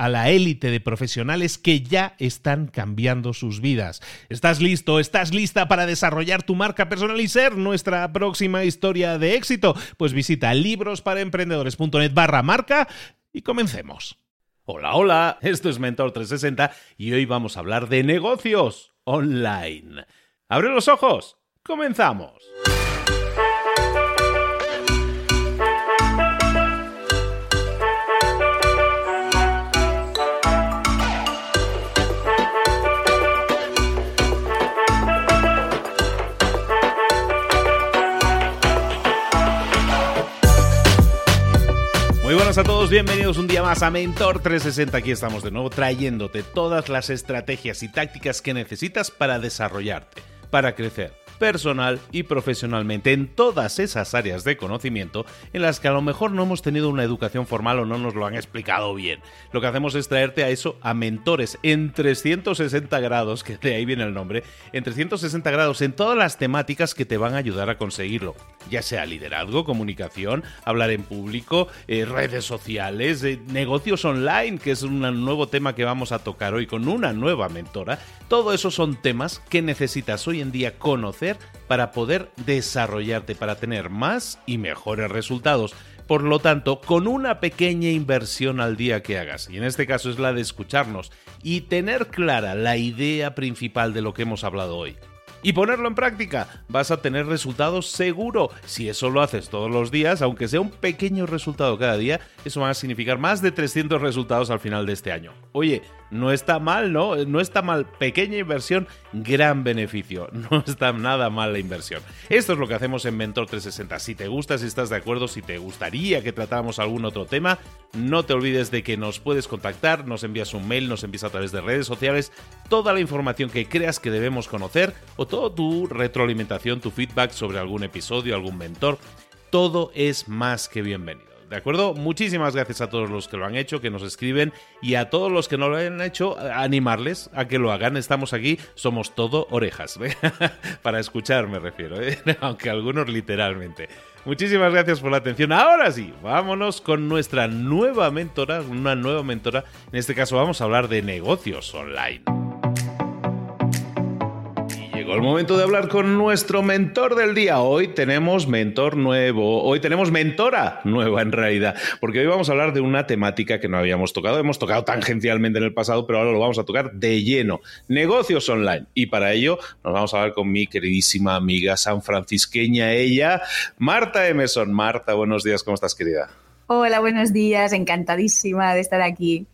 a la élite de profesionales que ya están cambiando sus vidas. ¿Estás listo? ¿Estás lista para desarrollar tu marca personal y ser nuestra próxima historia de éxito? Pues visita librosparaemprendedores.net barra marca y comencemos. Hola, hola, esto es Mentor 360 y hoy vamos a hablar de negocios online. ¡Abre los ojos! ¡Comenzamos! A todos, bienvenidos un día más a Mentor 360. Aquí estamos de nuevo trayéndote todas las estrategias y tácticas que necesitas para desarrollarte, para crecer personal y profesionalmente en todas esas áreas de conocimiento en las que a lo mejor no hemos tenido una educación formal o no nos lo han explicado bien. Lo que hacemos es traerte a eso a mentores en 360 grados, que de ahí viene el nombre, en 360 grados en todas las temáticas que te van a ayudar a conseguirlo, ya sea liderazgo, comunicación, hablar en público, eh, redes sociales, eh, negocios online, que es un nuevo tema que vamos a tocar hoy con una nueva mentora. Todo eso son temas que necesitas hoy en día conocer para poder desarrollarte, para tener más y mejores resultados. Por lo tanto, con una pequeña inversión al día que hagas, y en este caso es la de escucharnos y tener clara la idea principal de lo que hemos hablado hoy y ponerlo en práctica, vas a tener resultados seguro. Si eso lo haces todos los días, aunque sea un pequeño resultado cada día, eso va a significar más de 300 resultados al final de este año. Oye, no está mal, ¿no? No está mal. Pequeña inversión, gran beneficio. No está nada mal la inversión. Esto es lo que hacemos en Mentor 360. Si te gusta, si estás de acuerdo, si te gustaría que tratáramos algún otro tema, no te olvides de que nos puedes contactar, nos envías un mail, nos envías a través de redes sociales toda la información que creas que debemos conocer o toda tu retroalimentación, tu feedback sobre algún episodio, algún mentor. Todo es más que bienvenido. ¿De acuerdo? Muchísimas gracias a todos los que lo han hecho, que nos escriben y a todos los que no lo han hecho, animarles a que lo hagan. Estamos aquí, somos todo orejas. Para escuchar me refiero, ¿eh? aunque algunos literalmente. Muchísimas gracias por la atención. Ahora sí, vámonos con nuestra nueva mentora, una nueva mentora. En este caso vamos a hablar de negocios online el momento de hablar con nuestro mentor del día. Hoy tenemos mentor nuevo, hoy tenemos mentora nueva en realidad, porque hoy vamos a hablar de una temática que no habíamos tocado. Hemos tocado tangencialmente en el pasado, pero ahora lo vamos a tocar de lleno. Negocios online. Y para ello nos vamos a hablar con mi queridísima amiga sanfrancisqueña, ella, Marta Emerson. Marta, buenos días, ¿cómo estás, querida? Hola, buenos días, encantadísima de estar aquí.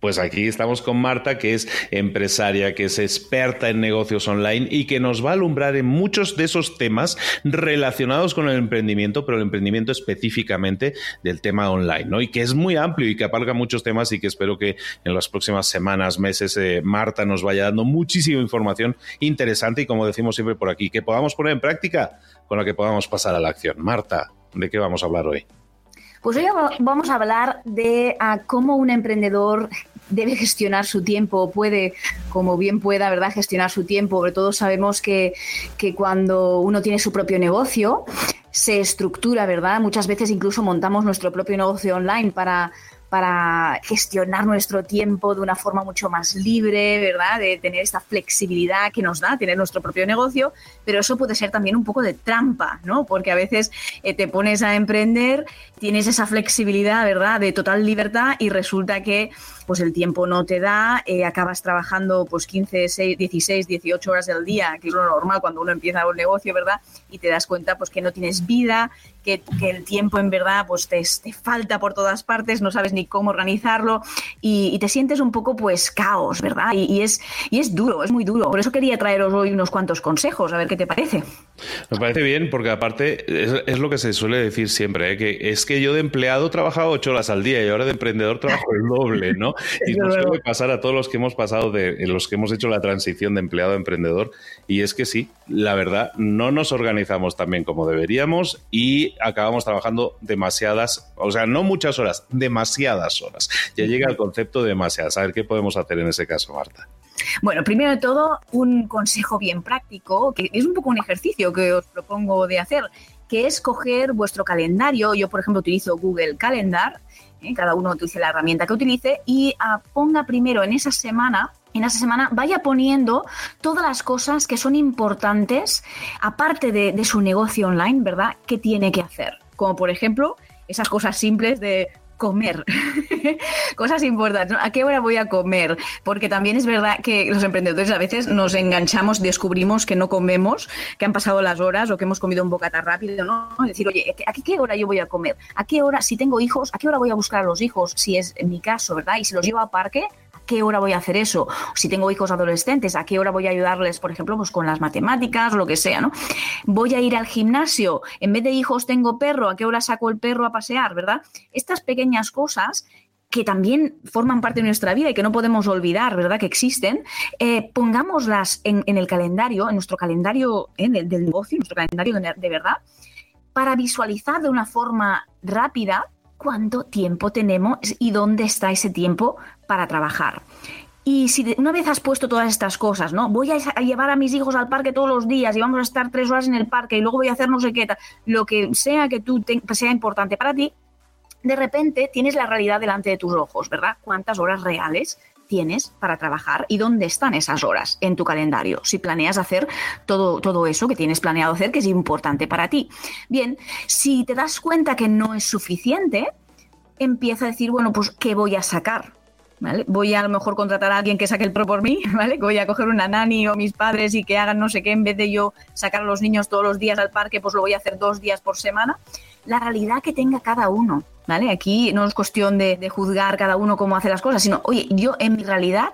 Pues aquí estamos con Marta, que es empresaria, que es experta en negocios online y que nos va a alumbrar en muchos de esos temas relacionados con el emprendimiento, pero el emprendimiento específicamente del tema online, ¿no? Y que es muy amplio y que aparca muchos temas y que espero que en las próximas semanas, meses, eh, Marta nos vaya dando muchísima información interesante y como decimos siempre por aquí, que podamos poner en práctica con la que podamos pasar a la acción. Marta, ¿de qué vamos a hablar hoy? Pues hoy vamos a hablar de ah, cómo un emprendedor debe gestionar su tiempo, puede, como bien pueda, ¿verdad?, gestionar su tiempo. Sobre todo sabemos que, que cuando uno tiene su propio negocio, se estructura, ¿verdad? Muchas veces incluso montamos nuestro propio negocio online para para gestionar nuestro tiempo de una forma mucho más libre, ¿verdad? De tener esta flexibilidad que nos da tener nuestro propio negocio, pero eso puede ser también un poco de trampa, ¿no? Porque a veces eh, te pones a emprender, tienes esa flexibilidad, ¿verdad? De total libertad y resulta que pues el tiempo no te da, eh, acabas trabajando pues 15, 16, 18 horas al día, que es lo normal cuando uno empieza un negocio, ¿verdad? Y te das cuenta pues que no tienes vida, que, el tiempo en verdad pues te, falta por todas partes, no sabes ni cómo organizarlo y, te sientes un poco pues caos, ¿verdad? Y, es, y es duro, es muy duro. Por eso quería traeros hoy unos cuantos consejos, a ver qué te parece. Me parece bien, porque aparte es, lo que se suele decir siempre, ¿eh? que es que yo de empleado he trabajado ocho horas al día y ahora de emprendedor trabajo el doble, ¿no? y nos suele pasar a todos los que hemos pasado de los que hemos hecho la transición de empleado a emprendedor. Y es que sí, la verdad, no nos organizamos tan bien como deberíamos y acabamos trabajando demasiadas, o sea, no muchas horas, demasiadas horas. Ya llega el concepto de demasiadas. A ver qué podemos hacer en ese caso, Marta. Bueno, primero de todo, un consejo bien práctico, que es un poco un ejercicio que os propongo de hacer, que es coger vuestro calendario. Yo, por ejemplo, utilizo Google Calendar ¿eh? cada uno utilice la herramienta que utilice y ah, ponga primero en esa semana en esa semana vaya poniendo todas las cosas que son importantes, aparte de, de, su negocio online, ¿verdad? Que tiene que hacer. Como por ejemplo, esas cosas simples de comer. Cosas importantes. ¿A qué hora voy a comer? Porque también es verdad que los emprendedores a veces nos enganchamos, descubrimos que no comemos, que han pasado las horas o que hemos comido un bocata rápido, ¿no? Decir, oye, ¿a qué hora yo voy a comer? ¿A qué hora, si tengo hijos, a qué hora voy a buscar a los hijos? Si es mi caso, ¿verdad? Y si los llevo a parque, qué hora voy a hacer eso? Si tengo hijos adolescentes, ¿a qué hora voy a ayudarles, por ejemplo, pues con las matemáticas, lo que sea, ¿no? Voy a ir al gimnasio, en vez de hijos tengo perro, ¿a qué hora saco el perro a pasear, verdad? Estas pequeñas cosas que también forman parte de nuestra vida y que no podemos olvidar, ¿verdad? Que existen, eh, pongámoslas en, el calendario, en nuestro calendario ¿eh? del, negocio, nuestro calendario de verdad, para visualizar de una forma rápida cuánto tiempo tenemos y dónde está ese tiempo para trabajar. Y si una vez has puesto todas estas cosas, ¿no? Voy a, llevar a mis hijos al parque todos los días y vamos a estar tres horas en el parque y luego voy a hacer no sé qué, lo que sea que tú sea importante para ti, de repente tienes la realidad delante de tus ojos, ¿verdad? ¿Cuántas horas reales tienes para trabajar y dónde están esas horas en tu calendario, si planeas hacer todo, todo eso que tienes planeado hacer, que es importante para ti. Bien, si te das cuenta que no es suficiente, empieza a decir, bueno, pues, ¿qué voy a sacar? Voy a, a lo mejor contratar a alguien que saque el pro por mí, ¿vale? Voy a coger una nani o mis padres y que hagan no sé qué, en vez de yo sacar a los niños todos los días al parque, pues lo voy a hacer dos días por semana. La realidad que tenga cada uno, ¿vale? Aquí no es cuestión de, juzgar cada uno cómo hace las cosas, sino, oye, yo en mi realidad,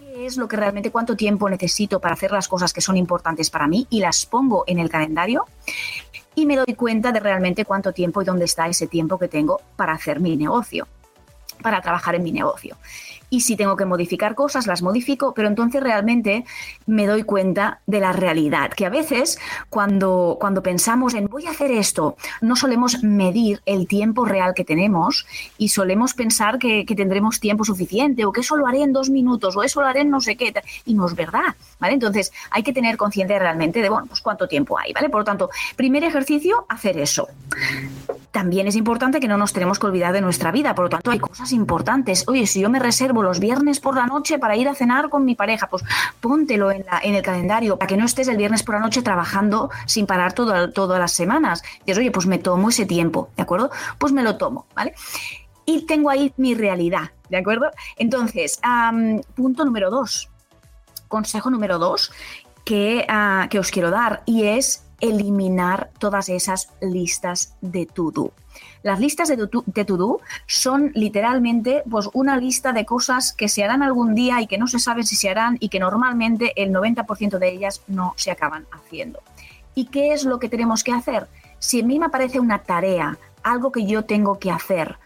¿qué es lo que realmente, cuánto tiempo necesito para hacer las cosas que son importantes para mí y las pongo en el calendario? Y me doy cuenta de realmente cuánto tiempo y dónde está ese tiempo que tengo para hacer mi negocio, para trabajar en mi negocio y si tengo que modificar cosas, las modifico, pero entonces realmente me doy cuenta de la realidad, que a veces cuando, cuando pensamos en voy a hacer esto, no solemos medir el tiempo real que tenemos y solemos pensar que, tendremos tiempo suficiente o que eso lo haré en dos minutos o eso lo haré en no sé qué, y no es verdad, ¿vale? Entonces hay que tener conciencia realmente de, bueno, pues cuánto tiempo hay, ¿vale? Por lo tanto, primer ejercicio, hacer eso también es importante que no nos tenemos que olvidar de nuestra vida. Por lo tanto, hay cosas importantes. Oye, si yo me reservo los viernes por la noche para ir a cenar con mi pareja, pues póntelo en, el calendario para que no estés el viernes por la noche trabajando sin parar todas las semanas. Dices, oye, pues me tomo ese tiempo, ¿de acuerdo? Pues me lo tomo, ¿vale? Y tengo ahí mi realidad, ¿de acuerdo? Entonces, punto número dos, consejo número dos que, ah, que os quiero dar y es eliminar todas esas listas de to-do. Las listas de to-do son literalmente pues, una lista de cosas que se harán algún día y que no se sabe si se harán y que normalmente el 90% de ellas no se acaban haciendo. ¿Y qué es lo que tenemos que hacer? Si a mí me aparece una tarea, algo que yo tengo que hacer,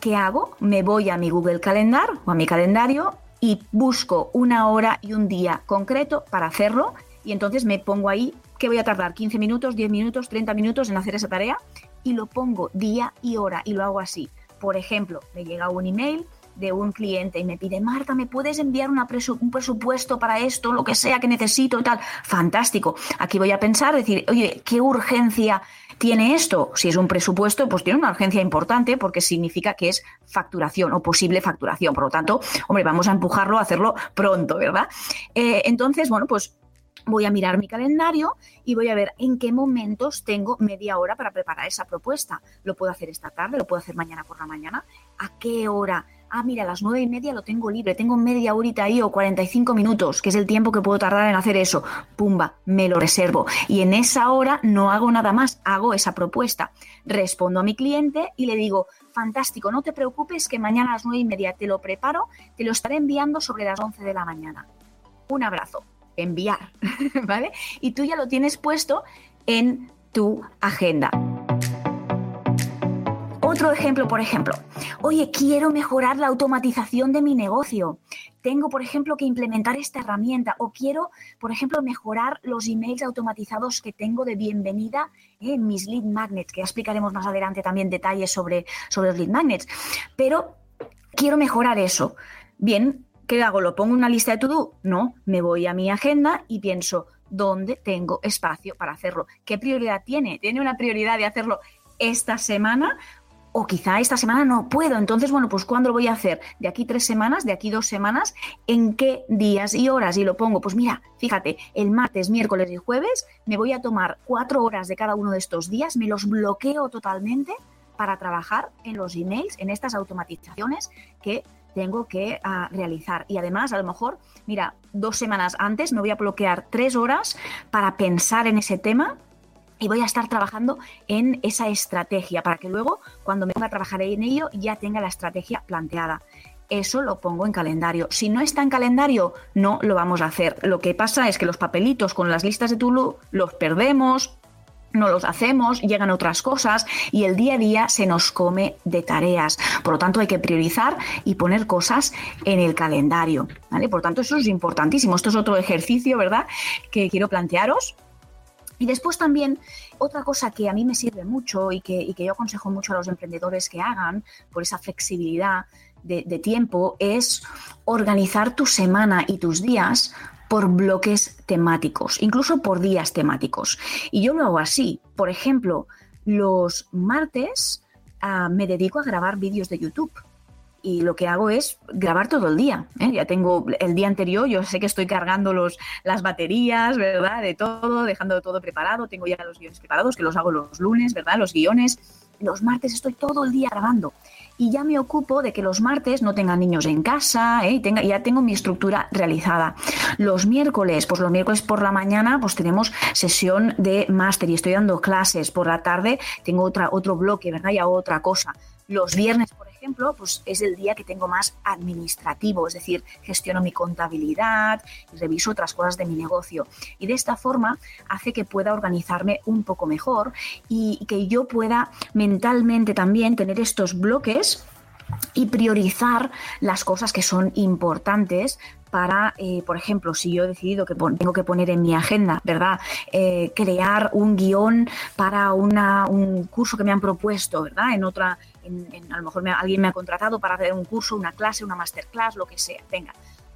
¿qué hago? Me voy a mi Google Calendar o a mi calendario y busco una hora y un día concreto para hacerlo y entonces me pongo ahí que voy a tardar 15 minutos, 10 minutos, 30 minutos en hacer esa tarea y lo pongo día y hora y lo hago así. Por ejemplo, me llega un email de un cliente y me pide, Marta, ¿me puedes enviar un presupuesto para esto, lo que sea que necesito y tal? Fantástico. Aquí voy a pensar, decir, oye, ¿qué urgencia tiene esto? Si es un presupuesto, pues tiene una urgencia importante porque significa que es facturación o posible facturación. Por lo tanto, hombre, vamos a empujarlo a hacerlo pronto, ¿verdad? Eh, entonces, bueno, pues voy a mirar mi calendario y voy a ver en qué momentos tengo media hora para preparar esa propuesta. Lo puedo hacer esta tarde, lo puedo hacer mañana por la mañana. ¿A qué hora? Ah, mira, a las nueve y media lo tengo libre, tengo media horita ahí o 45 minutos, que es el tiempo que puedo tardar en hacer eso. Pumba, me lo reservo. Y en esa hora no hago nada más, hago esa propuesta. Respondo a mi cliente y le digo, fantástico, no te preocupes que mañana a las nueve y media te lo preparo, te lo estaré enviando sobre las 11 de la mañana. Un abrazo enviar, ¿vale? Y tú ya lo tienes puesto en tu agenda. Otro ejemplo, por ejemplo, oye, quiero mejorar la automatización de mi negocio. Tengo, por ejemplo, que implementar esta herramienta o quiero, por ejemplo, mejorar los emails automatizados que tengo de bienvenida en mis lead magnets, que ya explicaremos más adelante también detalles sobre, sobre los lead magnets. Pero quiero mejorar eso. Bien, ¿Qué hago? ¿Lo pongo en una lista de to-do? No, me voy a mi agenda y pienso, ¿dónde tengo espacio para hacerlo? ¿Qué prioridad tiene? ¿Tiene una prioridad de hacerlo esta semana? O quizá esta semana no puedo. Entonces, bueno, pues ¿cuándo lo voy a hacer? ¿De aquí tres semanas? ¿De aquí dos semanas? ¿En qué días y horas? Y lo pongo, pues mira, fíjate, el martes, miércoles y jueves me voy a tomar cuatro horas de cada uno de estos días, me los bloqueo totalmente para trabajar en los emails, en estas automatizaciones que tengo que ah, realizar. Y además, a lo mejor, mira, dos semanas antes me voy a bloquear tres horas para pensar en ese tema y voy a estar trabajando en esa estrategia para que luego, cuando me ponga a trabajar en ello, ya tenga la estrategia planteada. Eso lo pongo en calendario. Si no está en calendario, no lo vamos a hacer. Lo que pasa es que los papelitos con las listas de Tulu los perdemos, no los hacemos, llegan otras cosas y el día a día se nos come de tareas. Por lo tanto, hay que priorizar y poner cosas en el calendario. ¿vale? Por lo tanto, eso es importantísimo. Esto es otro ejercicio, ¿verdad?, que quiero plantearos. Y después también otra cosa que a mí me sirve mucho y que, yo aconsejo mucho a los emprendedores que hagan por esa flexibilidad de tiempo es organizar tu semana y tus días por bloques temáticos, incluso por días temáticos. Y yo lo hago así. Por ejemplo, los martes ah, me dedico a grabar vídeos de YouTube. Y lo que hago es grabar todo el día. ¿eh? Ya tengo el día anterior, yo sé que estoy cargando los, las baterías, ¿verdad? De todo, dejando todo preparado. Tengo ya los guiones preparados, que los hago los lunes, ¿verdad? Los guiones. Los martes estoy todo el día grabando y ya me ocupo de que los martes no tengan niños en casa ¿eh? y tenga, ya tengo mi estructura realizada. Los miércoles, pues los miércoles por la mañana pues tenemos sesión de máster y estoy dando clases. Por la tarde tengo otra, otro bloque, ¿verdad? Ya otra cosa. Los viernes, por ejemplo, pues es el día que tengo más administrativo, es decir, gestiono mi contabilidad y reviso otras cosas de mi negocio. Y de esta forma hace que pueda organizarme un poco mejor y que yo pueda mentalmente también tener estos bloques y priorizar las cosas que son importantes para, eh, por ejemplo, si yo he decidido que tengo que poner en mi agenda, ¿verdad? Eh, crear un guion para una, un curso que me han propuesto, ¿verdad? En otra, a lo mejor alguien me ha contratado para hacer un curso, una clase, una masterclass, lo que sea. Venga,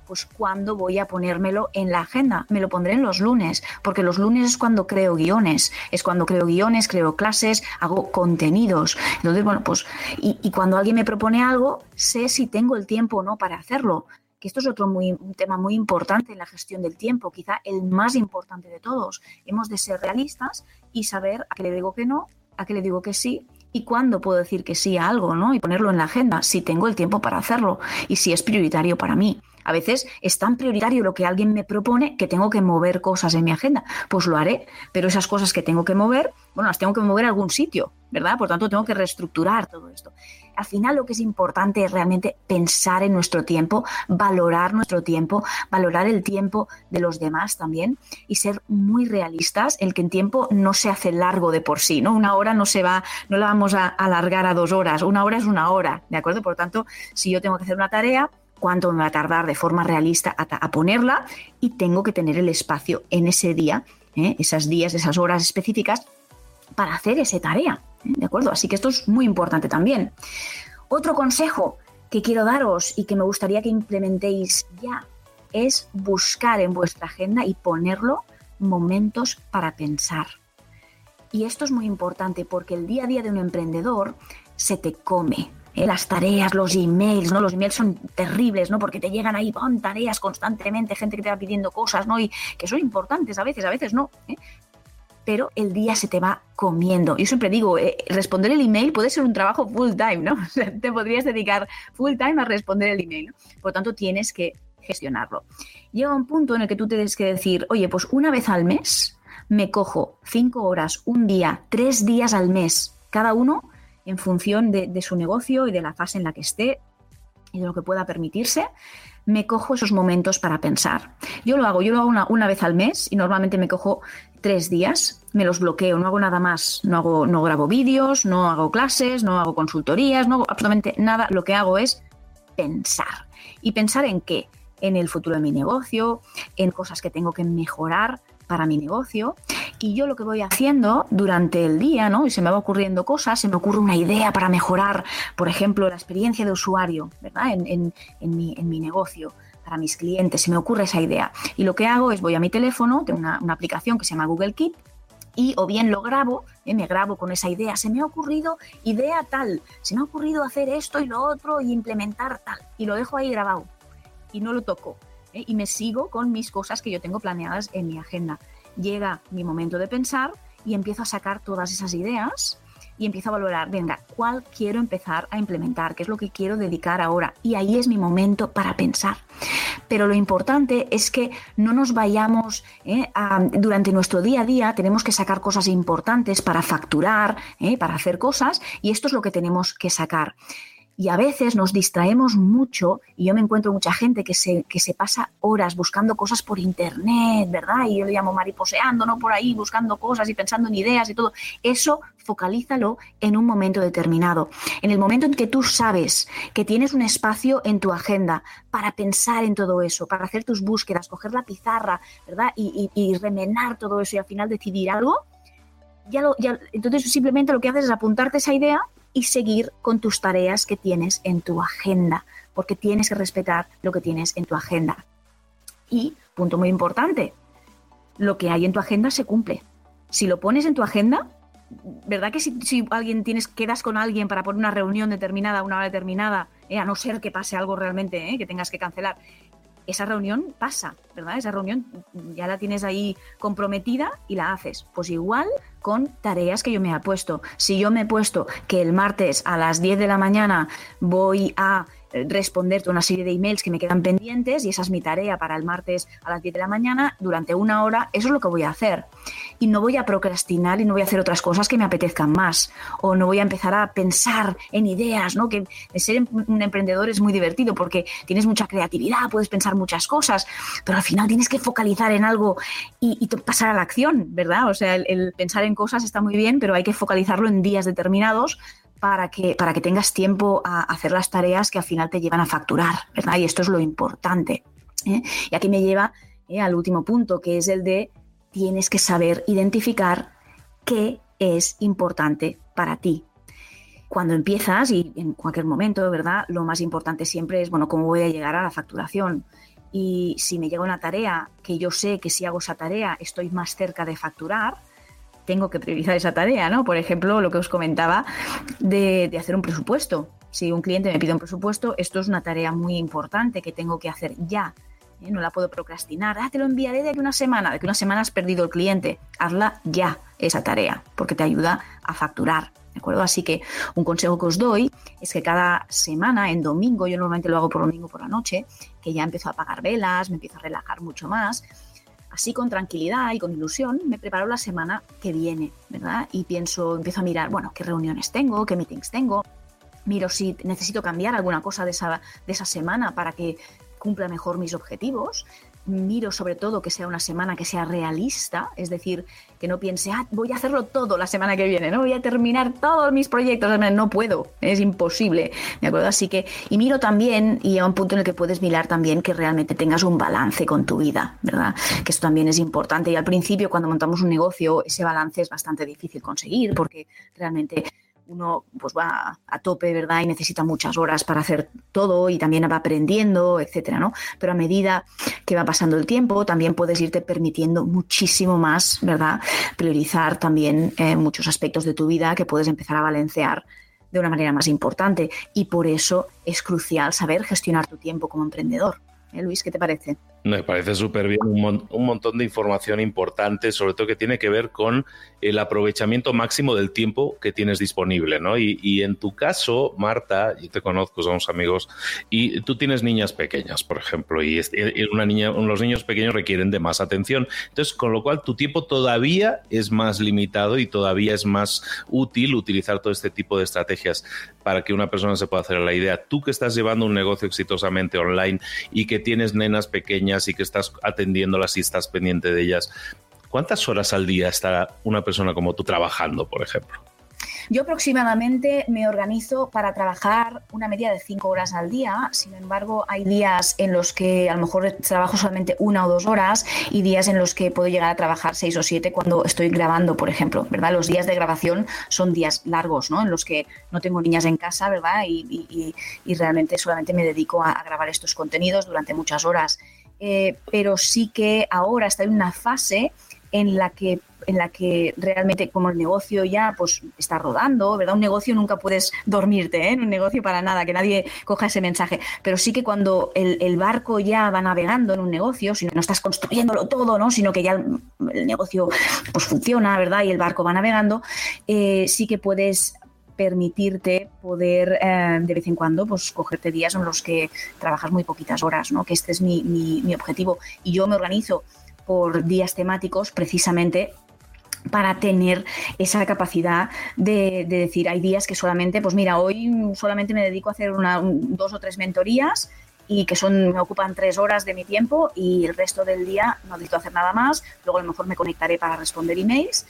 pues ¿cuándo voy a ponérmelo en la agenda? Me lo pondré en los lunes, porque los lunes es cuando creo guiones, es cuando creo guiones, creo clases, hago contenidos. Entonces, bueno, pues, y, y cuando alguien me propone algo, sé si tengo el tiempo o no para hacerlo que esto es otro muy, un tema muy importante en la gestión del tiempo, quizá el más importante de todos. Hemos de ser realistas y saber a qué le digo que no, a qué le digo que sí y cuándo puedo decir que sí a algo, ¿no? Y ponerlo en la agenda, si tengo el tiempo para hacerlo y si es prioritario para mí. A veces es tan prioritario lo que alguien me propone que tengo que mover cosas en mi agenda. Pues lo haré, pero esas cosas que tengo que mover, bueno, las tengo que mover a algún sitio, ¿verdad? Por tanto, tengo que reestructurar todo esto. Al final lo que es importante es realmente pensar en nuestro tiempo, valorar nuestro tiempo, valorar el tiempo de los demás también y ser muy realistas, el que en tiempo no se hace largo de por sí, ¿no? Una hora no se va, no la vamos a alargar a dos horas, una hora es una hora, ¿de acuerdo? Por tanto, si yo tengo que hacer una tarea, cuánto me va a tardar de forma realista a, ponerla y tengo que tener el espacio en ese día, ¿eh? esas días, esas horas específicas para hacer esa tarea. ¿De acuerdo? Así que esto es muy importante también. Otro consejo que quiero daros y que me gustaría que implementéis ya es buscar en vuestra agenda y ponerlo momentos para pensar. Y esto es muy importante porque el día a día de un emprendedor se te come. ¿Eh? las tareas, los emails, ¿no? Los emails son terribles, ¿no? Porque te llegan ahí, pon tareas constantemente, gente que te va pidiendo cosas, ¿no? Y que son importantes a veces, a veces no. ¿eh? Pero el día se te va comiendo. Yo siempre digo, eh, responder el email puede ser un trabajo full time, ¿no? Te podrías dedicar full time a responder el email. Por lo tanto, tienes que gestionarlo. Llega un punto en el que tú tienes que decir, oye, pues una vez al mes me cojo cinco horas, un día, tres días al mes, cada uno en función de, su negocio y de la fase en la que esté y de lo que pueda permitirse, me cojo esos momentos para pensar. Yo lo hago, yo lo hago una, una, vez al mes y normalmente me cojo tres días, me los bloqueo, no hago nada más, no, hago, no grabo vídeos, no hago clases, no hago consultorías, no hago absolutamente nada, lo que hago es pensar. ¿Y pensar en qué? En el futuro de mi negocio, en cosas que tengo que mejorar para mi negocio y yo lo que voy haciendo durante el día, ¿no? Y se me va ocurriendo cosas, se me ocurre una idea para mejorar, por ejemplo, la experiencia de usuario, ¿verdad? En, mi, negocio para mis clientes, se me ocurre esa idea. Y lo que hago es voy a mi teléfono, tengo una, aplicación que se llama Google Keep, y o bien lo grabo, ¿eh? me grabo con esa idea, se me ha ocurrido idea tal, se me ha ocurrido hacer esto y lo otro y implementar tal, y lo dejo ahí grabado y no lo toco. ¿eh? Y me sigo con mis cosas que yo tengo planeadas en mi agenda llega mi momento de pensar y empiezo a sacar todas esas ideas y empiezo a valorar, venga, ¿cuál quiero empezar a implementar? ¿Qué es lo que quiero dedicar ahora? Y ahí es mi momento para pensar. Pero lo importante es que no nos vayamos ¿eh? durante nuestro día a día, tenemos que sacar cosas importantes para facturar, ¿eh? para hacer cosas, y esto es lo que tenemos que sacar y a veces nos distraemos mucho y yo me encuentro mucha gente que se, que se pasa horas buscando cosas por internet, ¿verdad? Y yo le llamo mariposeando, ¿no? Por ahí buscando cosas y pensando en ideas y todo. Eso focalízalo en un momento determinado. En el momento en que tú sabes que tienes un espacio en tu agenda para pensar en todo eso, para hacer tus búsquedas, coger la pizarra, ¿verdad? Y, y, remenar todo eso y al final decidir algo, ya lo, ya, entonces simplemente lo que haces es apuntarte esa idea y seguir con tus tareas que tienes en tu agenda, porque tienes que respetar lo que tienes en tu agenda. Y, punto muy importante, lo que hay en tu agenda se cumple. Si lo pones en tu agenda, ¿verdad que si, alguien tienes, quedas con alguien para poner una reunión determinada, una hora determinada, eh, a no ser que pase algo realmente eh, que tengas que cancelar, esa reunión pasa, ¿verdad? Esa reunión ya la tienes ahí comprometida y la haces. Pues igual con tareas que yo me he puesto. Si yo me he puesto que el martes a las 10 de la mañana voy a responderte una serie de emails que me quedan pendientes y esa es mi tarea para el martes a las 10 de la mañana durante una hora, eso es lo que voy a hacer. Y no voy a procrastinar y no voy a hacer otras cosas que me apetezcan más o no voy a empezar a pensar en ideas, ¿no? Que ser un emprendedor es muy divertido porque tienes mucha creatividad, puedes pensar muchas cosas, pero al final tienes que focalizar en algo y, pasar a la acción, ¿verdad? O sea, el pensar en cosas está muy bien, pero hay que focalizarlo en días determinados para que, para que tengas tiempo a hacer las tareas que al final te llevan a facturar, ¿verdad? Y esto es lo importante. ¿eh? Y aquí me lleva ¿eh? al último punto, que es el de tienes que saber identificar qué es importante para ti. Cuando empiezas, y en cualquier momento, ¿verdad? Lo más importante siempre es, bueno, cómo voy a llegar a la facturación. Y si me llega una tarea que yo sé que si hago esa tarea estoy más cerca de facturar, tengo que priorizar esa tarea, ¿no? Por ejemplo, lo que os comentaba de, hacer un presupuesto. Si un cliente me pide un presupuesto, esto es una tarea muy importante que tengo que hacer ya. ¿eh? No la puedo procrastinar. Ah, te lo enviaré de aquí una semana. De aquí una semana has perdido el cliente. Hazla ya, esa tarea, porque te ayuda a facturar. ¿De acuerdo? Así que un consejo que os doy es que cada semana, en domingo, yo normalmente lo hago por domingo por la noche, que ya empiezo a apagar velas, me empiezo a relajar mucho más. Así con tranquilidad y con ilusión me preparo la semana que viene, ¿verdad? Y pienso, empiezo a mirar, bueno, qué reuniones tengo, qué meetings tengo, miro si necesito cambiar alguna cosa de esa, de esa semana para que cumpla mejor mis objetivos miro sobre todo que sea una semana que sea realista, es decir, que no piense, ah, voy a hacerlo todo la semana que viene, no voy a terminar todos mis proyectos, no puedo, es imposible, ¿de acuerdo? Así que, y miro también, y a un punto en el que puedes mirar también que realmente tengas un balance con tu vida, ¿verdad? Que esto también es importante. Y al principio, cuando montamos un negocio, ese balance es bastante difícil conseguir porque realmente uno pues va a tope, ¿verdad? Y necesita muchas horas para hacer todo y también va aprendiendo, etcétera, ¿no? Pero a medida que va pasando el tiempo, también puedes irte permitiendo muchísimo más, ¿verdad? Priorizar también eh, muchos aspectos de tu vida que puedes empezar a balancear de una manera más importante. Y por eso es crucial saber gestionar tu tiempo como emprendedor. ¿Eh, Luis, ¿qué te parece? Me parece súper bien, un, un, montón de información importante, sobre todo que tiene que ver con el aprovechamiento máximo del tiempo que tienes disponible, ¿no? Y, en tu caso, Marta, yo te conozco, somos amigos, y tú tienes niñas pequeñas, por ejemplo, y una niña, los niños pequeños requieren de más atención. Entonces, con lo cual tu tiempo todavía es más limitado y todavía es más útil utilizar todo este tipo de estrategias para que una persona se pueda hacer la idea. Tú que estás llevando un negocio exitosamente online y que tienes nenas pequeñas, y que estás atendiéndolas y estás pendiente de ellas. ¿Cuántas horas al día está una persona como tú trabajando, por ejemplo? Yo aproximadamente me organizo para trabajar una media de cinco horas al día. Sin embargo, hay días en los que a lo mejor trabajo solamente una o dos horas y días en los que puedo llegar a trabajar seis o siete cuando estoy grabando, por ejemplo, ¿verdad? Los días de grabación son días largos, ¿no? En los que no tengo niñas en casa, ¿verdad? Y, realmente solamente me dedico a grabar estos contenidos durante muchas horas. Eh, pero sí que ahora está en una fase en la que en la que realmente como el negocio ya pues está rodando, ¿verdad? Un negocio nunca puedes dormirte, ¿eh? En un negocio para nada, que nadie coja ese mensaje. Pero sí que cuando el, barco ya va navegando en un negocio, si no estás construyéndolo todo, ¿no? Sino que ya el, negocio pues funciona, ¿verdad? Y el barco va navegando, eh, sí que puedes permitirte poder eh, de vez en cuando pues cogerte días en los que trabajas muy poquitas horas, ¿no? que este es mi, mi, objetivo. Y yo me organizo por días temáticos precisamente para tener esa capacidad de, decir, hay días que solamente, pues mira, hoy solamente me dedico a hacer una, dos o tres mentorías y que son me ocupan tres horas de mi tiempo y el resto del día no necesito hacer nada más. Luego a lo mejor me conectaré para responder emails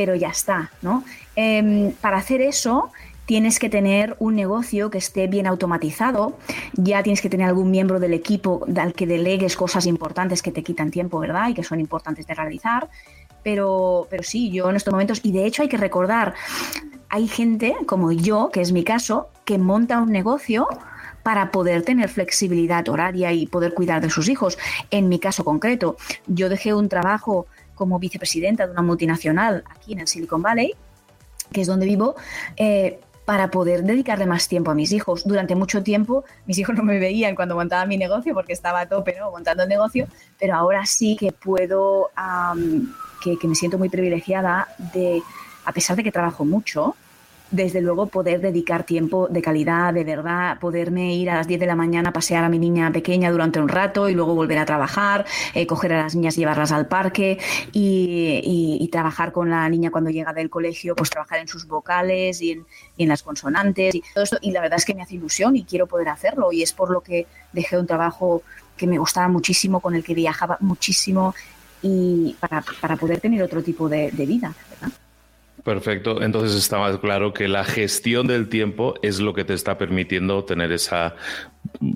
pero ya está, ¿no? Em, para hacer eso tienes que tener un negocio que esté bien automatizado, ya tienes que tener algún miembro del equipo al que delegues cosas importantes que te quitan tiempo, ¿verdad? Y que son importantes de realizar. Pero, pero sí, yo en estos momentos, y de hecho hay que recordar, hay gente como yo, que es mi caso, que monta un negocio para poder tener flexibilidad horaria y poder cuidar de sus hijos. En mi caso concreto, yo dejé un trabajo como vicepresidenta de una multinacional aquí en el Silicon Valley, que es donde vivo, eh, para poder dedicarle más tiempo a mis hijos. Durante mucho tiempo mis hijos no me veían cuando montaba mi negocio porque estaba a tope ¿no? montando el negocio, pero ahora sí que puedo, que, que me siento muy privilegiada de, a pesar de que trabajo mucho, desde luego poder dedicar tiempo de calidad, de verdad, poderme ir a las 10 de la mañana a pasear a mi niña pequeña durante un rato y luego volver a trabajar, eh, coger a las niñas y llevarlas al parque y, trabajar con la niña cuando llega del colegio, pues trabajar en sus vocales y en, las consonantes y todo esto. Y la verdad es que me hace ilusión y quiero poder hacerlo y es por lo que dejé un trabajo que me gustaba muchísimo, con el que viajaba muchísimo y para, poder tener otro tipo de vida. Perfecto, entonces está más claro que la gestión del tiempo es lo que te está permitiendo tener esa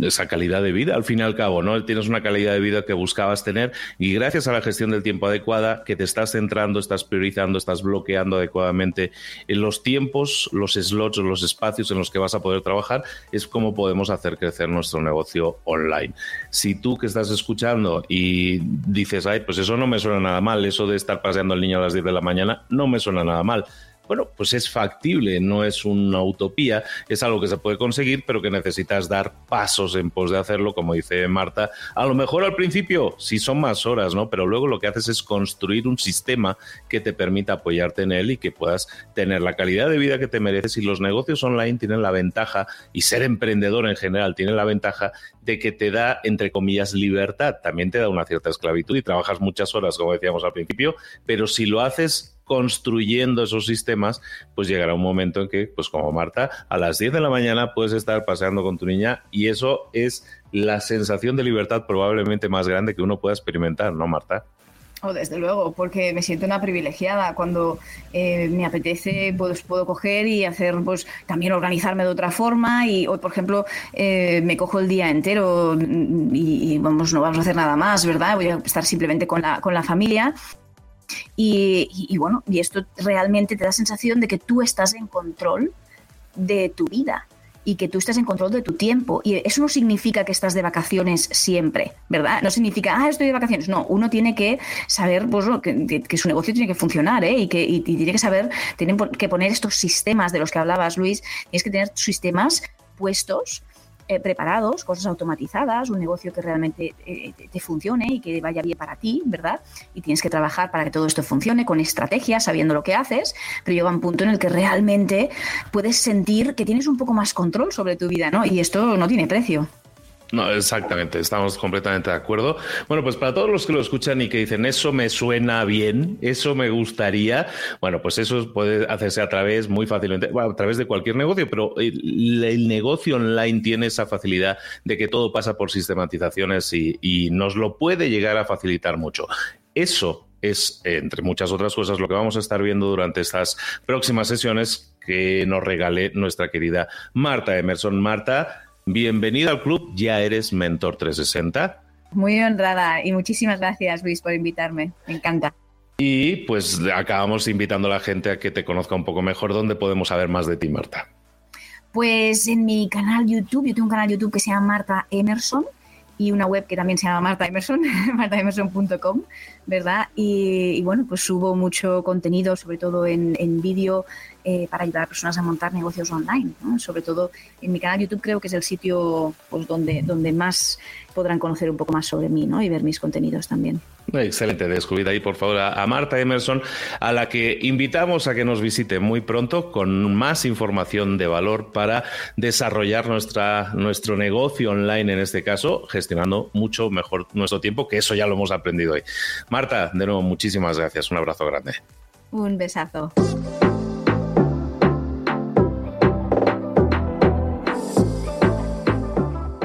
esa calidad de vida, al fin y al cabo, ¿no? Tienes una calidad de vida que buscabas tener y gracias a la gestión del tiempo adecuada, que te estás centrando, estás priorizando, estás bloqueando adecuadamente en los tiempos, los slots, los espacios en los que vas a poder trabajar, es como podemos hacer crecer nuestro negocio online. Si tú que estás escuchando y dices, ay, pues eso no me suena nada mal, eso de estar paseando al niño a las 10 de la mañana, no me suena nada mal bueno, pues es factible, no es una utopía, es algo que se puede conseguir, pero que necesitas dar pasos en pos de hacerlo, como dice Marta. A lo mejor al principio sí son más horas, ¿no? Pero luego lo que haces es construir un sistema que te permita apoyarte en él y que puedas tener la calidad de vida que te mereces. Y los negocios online tienen la ventaja, y ser emprendedor en general tiene la ventaja de que te da, entre comillas, libertad. También te da una cierta esclavitud y trabajas muchas horas, como decíamos al principio, pero si lo haces construyendo esos sistemas, pues llegará un momento en que, pues como Marta, a las 10 de la mañana puedes estar paseando con tu niña y eso es la sensación de libertad probablemente más grande que uno pueda experimentar, ¿no, Marta? Oh, desde luego, porque me siento una privilegiada. Cuando eh, me apetece, pues puedo coger y hacer, pues también organizarme de otra forma. Y hoy, por ejemplo, eh, me cojo el día entero y, y, vamos, no vamos a hacer nada más, ¿verdad? Voy a estar simplemente con la, con la familia y, bueno, y esto realmente te da sensación de que tú estás en control de tu vida y que tú estás en control de tu tiempo. Y eso no significa que estás de vacaciones siempre, ¿verdad? No significa, ah, estoy de vacaciones. No, uno tiene que saber pues, que, su negocio tiene que funcionar ¿eh? y que y tiene que saber, tienen que poner estos sistemas de los que hablabas, Luis. Tienes que tener sistemas puestos eh, preparados, cosas automatizadas, un negocio que realmente eh, te, funcione y que vaya bien para ti, ¿verdad? Y tienes que trabajar para que todo esto funcione con estrategias, sabiendo lo que haces, pero llega un punto en el que realmente puedes sentir que tienes un poco más control sobre tu vida, ¿no? Y esto no tiene precio. No, exactamente, estamos completamente de acuerdo. Bueno, pues para todos los que lo escuchan y que dicen eso me suena bien, eso me gustaría, bueno, pues eso puede hacerse a través muy fácilmente, a través de cualquier negocio, pero el, negocio online tiene esa facilidad de que todo pasa por sistematizaciones y, y nos lo puede llegar a facilitar mucho. Eso es, entre muchas otras cosas, lo que vamos a estar viendo durante estas próximas sesiones que nos regale nuestra querida Marta Emerson. Marta, Bienvenida al club, ya eres Mentor 360. Muy honrada y muchísimas gracias Luis por invitarme, me encanta. Y pues acabamos invitando a la gente a que te conozca un poco mejor. ¿Dónde podemos saber más de ti, Marta? Pues en mi canal YouTube, yo tengo un canal YouTube que se llama Marta Emerson y una web que también se llama Marta Emerson, martaemerson.com, ¿verdad? Y, bueno, pues subo mucho contenido, sobre todo en, en vídeo, eh, para ayudar a personas a montar negocios online. Sobre todo en mi canal YouTube creo que es el sitio pues, donde, donde más podrán conocer un poco más sobre mí ¿no? y ver mis contenidos también. Excelente, descubrid ahí por favor a, Marta Emerson, a la que invitamos a que nos visite muy pronto con más información de valor para desarrollar nuestra, nuestro negocio online, en este caso, gestionando mucho mejor nuestro tiempo, que eso ya lo hemos aprendido hoy. Marta, de nuevo, muchísimas gracias. Un abrazo grande. Un besazo.